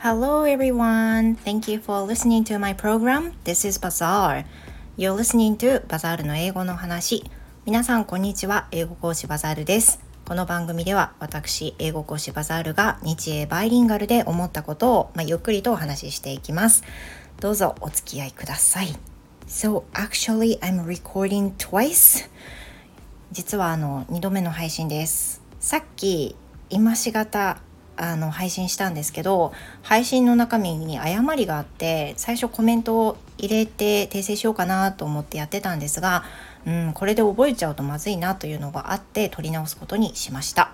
Hello everyone. Thank you for listening to my program. This is Bazaar. You're listening to Bazaar の英語の話。皆さんこんにちは。英語講師バザールです。この番組では私、英語講師バザールが日英バイリンガルで思ったことを、まあ、ゆっくりとお話ししていきます。どうぞお付き合いください。So actually I'm recording twice. 実はあの2度目の配信です。さっき今しがたあの配信したんですけど配信の中身に誤りがあって最初コメントを入れて訂正しようかなと思ってやってたんですが、うん、これで覚えちゃうとまずいなというのがあって取り直すことにしました。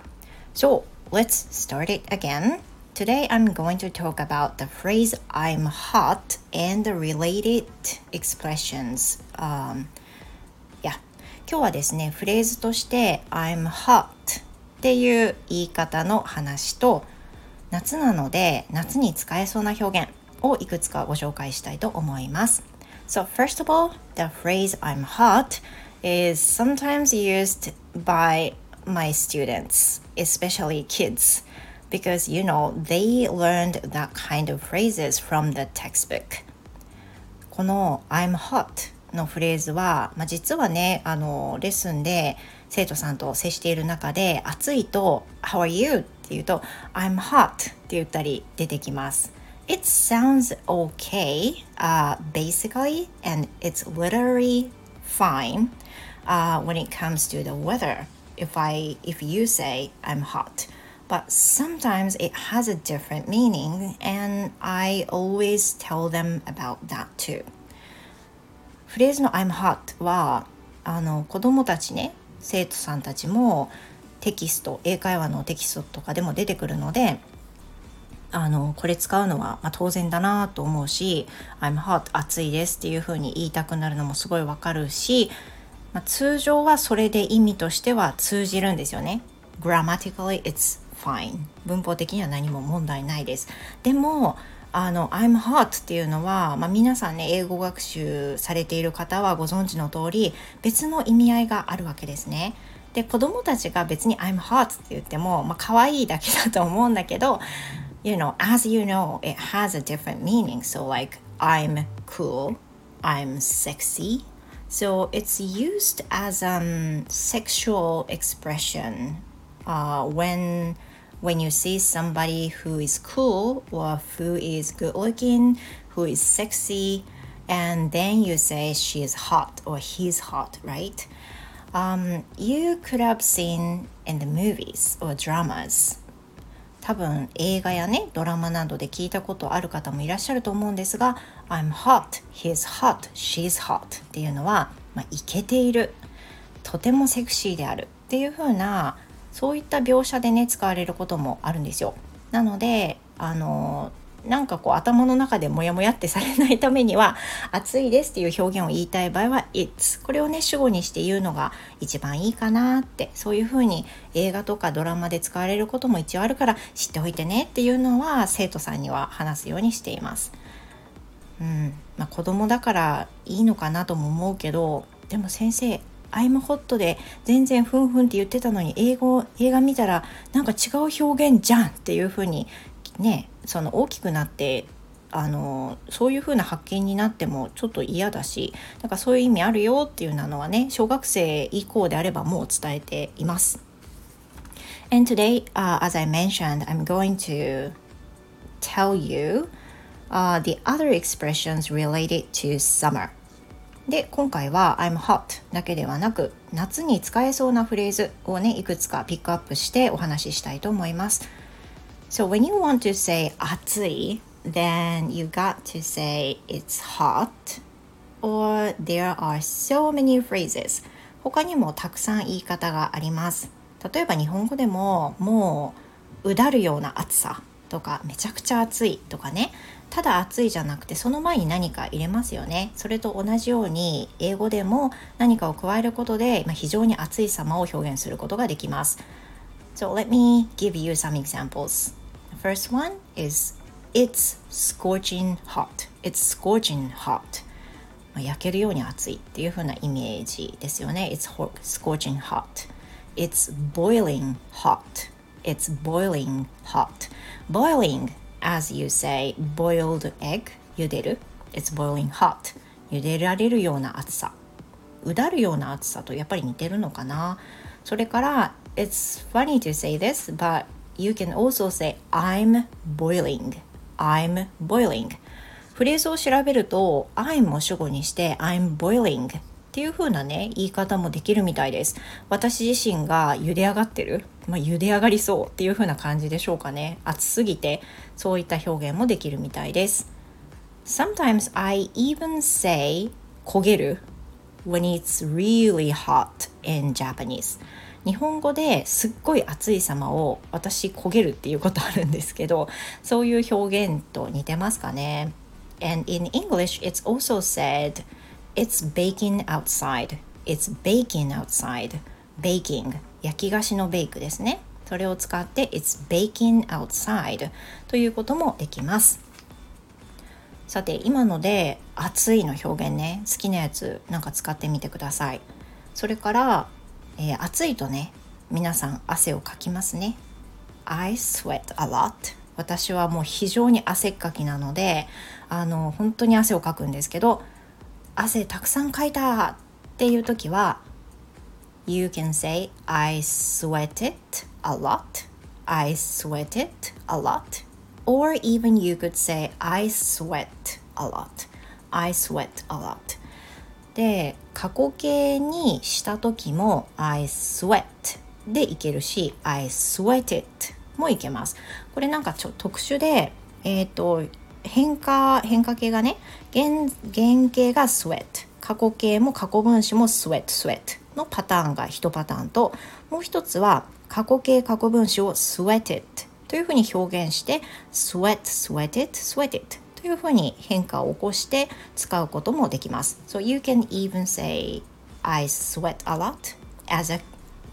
So, let's start it again. Today I'm going to talk about the phrase I'm hot and the related expressions. Um, yeah. 今日はですね、フレーズとして I'm hot っていう言い方の話と夏なので夏に使えそうな表現をいくつかご紹介したいと思います。So first of all, the phrase I'm hot is sometimes used by my students, especially kids, because you know they learned that kind of phrases from the textbook. この I'm hot のフレーズは、まあ、実はねあのレッスンで生徒さんと接している中で暑いと「How are you?」って言うと「I'm hot」って言ったり出てきます。It sounds okay, uh, basically, and it's literally fine uh, when it comes to the weather. If I if you say I'm hot, but sometimes it has a different meaning, and I always tell them about that too. フレーズの I'm hot はあの子供たちね生徒さんたちも テキスト英会話のテキストとかでも出てくるのであのこれ使うのは、ま、当然だなと思うし「I'm hot 暑いです」っていう風に言いたくなるのもすごいわかるし、まあ、通常はそれで意味としては通じるんですよね。Grammatically it's fine 文法的には何も問題ないです。でもあの I'm hot っていうのは、まあ、皆さんね英語学習されている方はご存知の通り別の意味合いがあるわけですね。で子供たちが別に I'm hot って言っても、まあ可愛いだけだと思うんだけど You know, as you know, it has a different meaning. So like I'm cool, I'm sexy. So it's used as a um, sexual expression uh, when when you see somebody who is cool or who is good looking, who is sexy, and then you say she is hot or he's hot, right? Um, you could have seen in the movies or dramas 多分映画やねドラマなどで聞いたことある方もいらっしゃると思うんですが I'm hot, he's hot, she's hot っていうのは、まあ、イケているとてもセクシーであるっていう風なそういった描写でね使われることもあるんですよ。なのであのなんかこう頭の中でモヤモヤってされないためには 暑いですっていう表現を言いたい場合は It's これをね主語にして言うのが一番いいかなってそういうふうに映画とかドラマで使われることも一応あるから知っておいてねっていうのは生徒さんには話すようにしています。うんまあ、子供だからいいのかなとも思うけどでも先生アイムホットで全然ふんふんって言ってたのに英語映画見たらなんか違う表現じゃんっていうふうにねその大きくなってあのそういう風な発見になってもちょっと嫌だしだからそういう意味あるよっていうのはね小学生以降であればもう伝えています。And today, uh, as I mentioned, I'm going to tell you uh, the other expressions related to summer. で今回は I'm hot だけではなく夏に使えそうなフレーズをねいくつかピックアップしてお話ししたいと思います。So when you want to say 暑い then you got to say it's hot or there are so many phrases. 他にもたくさん言い方があります。例えば日本語でももううだるような暑さとかめちゃくちゃ暑いとかね。ただ暑いじゃなくてその前に何か入れますよね。それと同じように英語でも何かを加えることで、まあ、非常に暑い様を表現することができます。So let me give you some examples. First one is It's scorching hot It's scorching hot 焼けるように暑いっていう風なイメージですよね It's scorching hot It's boiling hot It's boiling hot Boiling as you say boiled egg 茹でる It's boiling hot 茹でられるような熱さうだるような熱さとやっぱり似てるのかなそれから It's funny to say this but you can also say I'm boiling. I'm boiling. フレーズを調べると I'm を主語にして I'm boiling っていう風なね言い方もできるみたいです。私自身が茹で上がってる？まあ、茹で上がりそうっていう風な感じでしょうかね。熱すぎてそういった表現もできるみたいです。Sometimes I even say 焦げる？When it's really hot in Japanese. 日本語ですっごい暑い様を私焦げるっていうことあるんですけどそういう表現と似てますかね？And in English it's also said it's baking outside. It's baking outside. Baking. 焼き菓子のベイクですね。それを使って it's baking outside ということもできます。さて今ので暑いの表現ね。好きなやつなんか使ってみてください。それから、えー、暑いとね皆さん汗をかきますね I sweat a lot 私はもう非常に汗っかきなのであの本当に汗をかくんですけど汗たくさんかいたっていう時は You can say I sweated a lot I sweated a lot or even you could say I sweat a lot I sweat a lot で過去形にした時も I sweat でいけるし I sweated もいけます。これなんかちょ特殊でえっ、ー、と変化変化形がね原原型が sweat 過去形も過去分詞も sweat sweat のパターンが1パターンともう一つは過去形過去分詞を sweated というふうに表現して sweat, sweated, sweated いうふうに変化を起こして使うこともできます。So you can even say I sweat a lot as a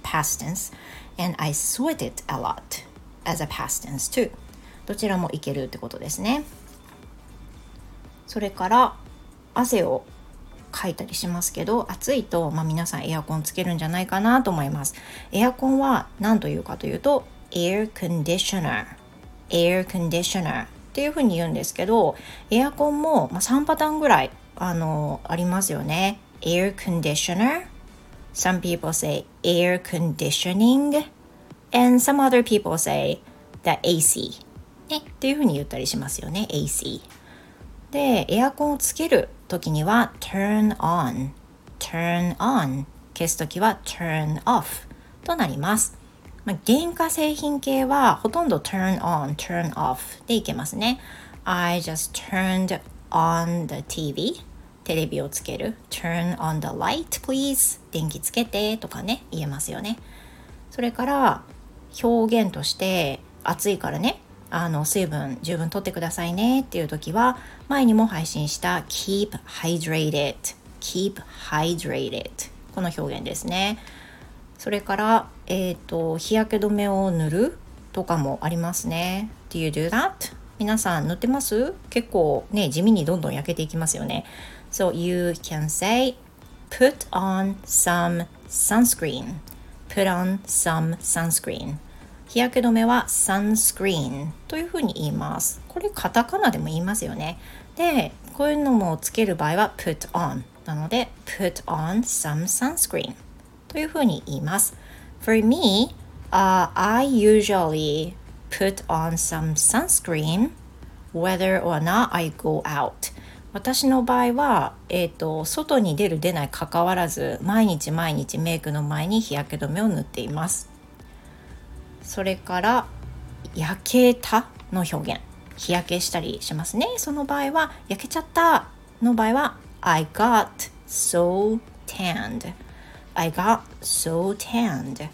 past tense and I sweated a lot as a past tense too どちらもいけるってことですね。それから汗をかいたりしますけど暑いと、まあ、皆さんエアコンつけるんじゃないかなと思いますエアコンは何というかというと air conditioner air conditioner っていうふうに言うんですけどエアコンも、3パターンぐらいあのありますよね air conditioner some people say air conditioning and some other people say the AC ねっていうふうに言ったりしますよね AC でエアコンをつける時には turn on turn on 消す時は turn off となりますまあ、原価製品系はほとんど turn on, turn off でいけますね。I just turned on the TV テレビをつける。turn on the light please 電気つけてとかね言えますよね。それから表現として暑いからね。あの水分十分とってくださいね。っていう時は前にも配信した keep hydrated keep hydrated この表現ですね。それから、えーと、日焼け止めを塗るとかもありますね。Do you do that? 皆さん塗ってます？結構ね、地味にどんどん焼けていきますよね。So you can say put on some sunscreen. put on some sunscreen. 日焼け止めは sunscreen というふうに言います。これカタカナでも言いますよね。で、こういうのもつける場合は put on なので put on some sunscreen というふうに言います。For me, uh, I usually put on some sunscreen whether or not I go out. 私の場合は、えーと、外に出る出ないかかわらず毎日毎日メイクの前に日焼け止めを塗っていますそれから焼けたの表現日焼けしたりしますねその場合は焼けちゃったの場合は I got so tanned I got so tanned.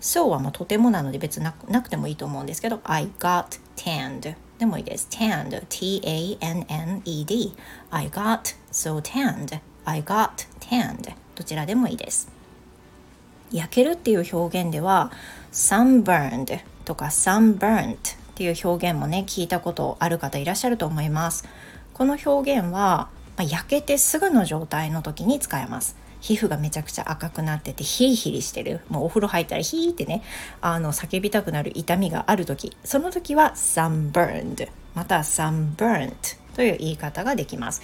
So はもうとてもなので別ななくてもいいと思うんですけど I got tanned. でもいいです。tanned. T-A-N-N-E-D I got so tanned. I got tanned. どちらでもいいです。焼けるっていう表現では sunburned とか sunburnt っていう表現もね聞いたことある方いらっしゃると思います。この表現は、まあ、焼けてすぐの状態の時に使えます。皮膚がめちゃくちゃ赤くなっててヒリヒリしてるもうお風呂入ったらヒーってねあの叫びたくなる痛みがある時その時は sunburned また sunburnt という言い方ができます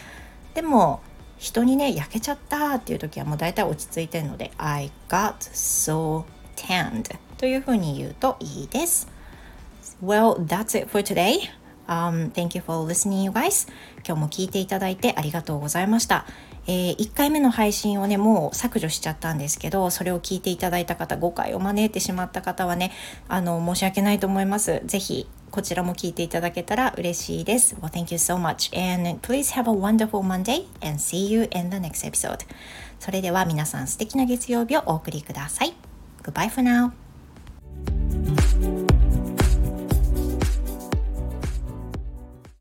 でも人にね焼けちゃったっていう時はもう大体落ち着いてるので I got so tanned というふうに言うといいです Well, that's it for today. Um, thank you for listening, you guys. 今日も聞いていただいてありがとうございました。えー、1回目の配信をねもう削除しちゃったんですけどそれを聞いていただいた方誤解を招いてしまった方はねあの申し訳ないと思います。是非こちらも聞いていただけたら嬉しいです。Well thank you so much. And please have a wonderful Monday and see you in the next episode. それでは皆さん素敵な月曜日をお送りください。Goodbye for now.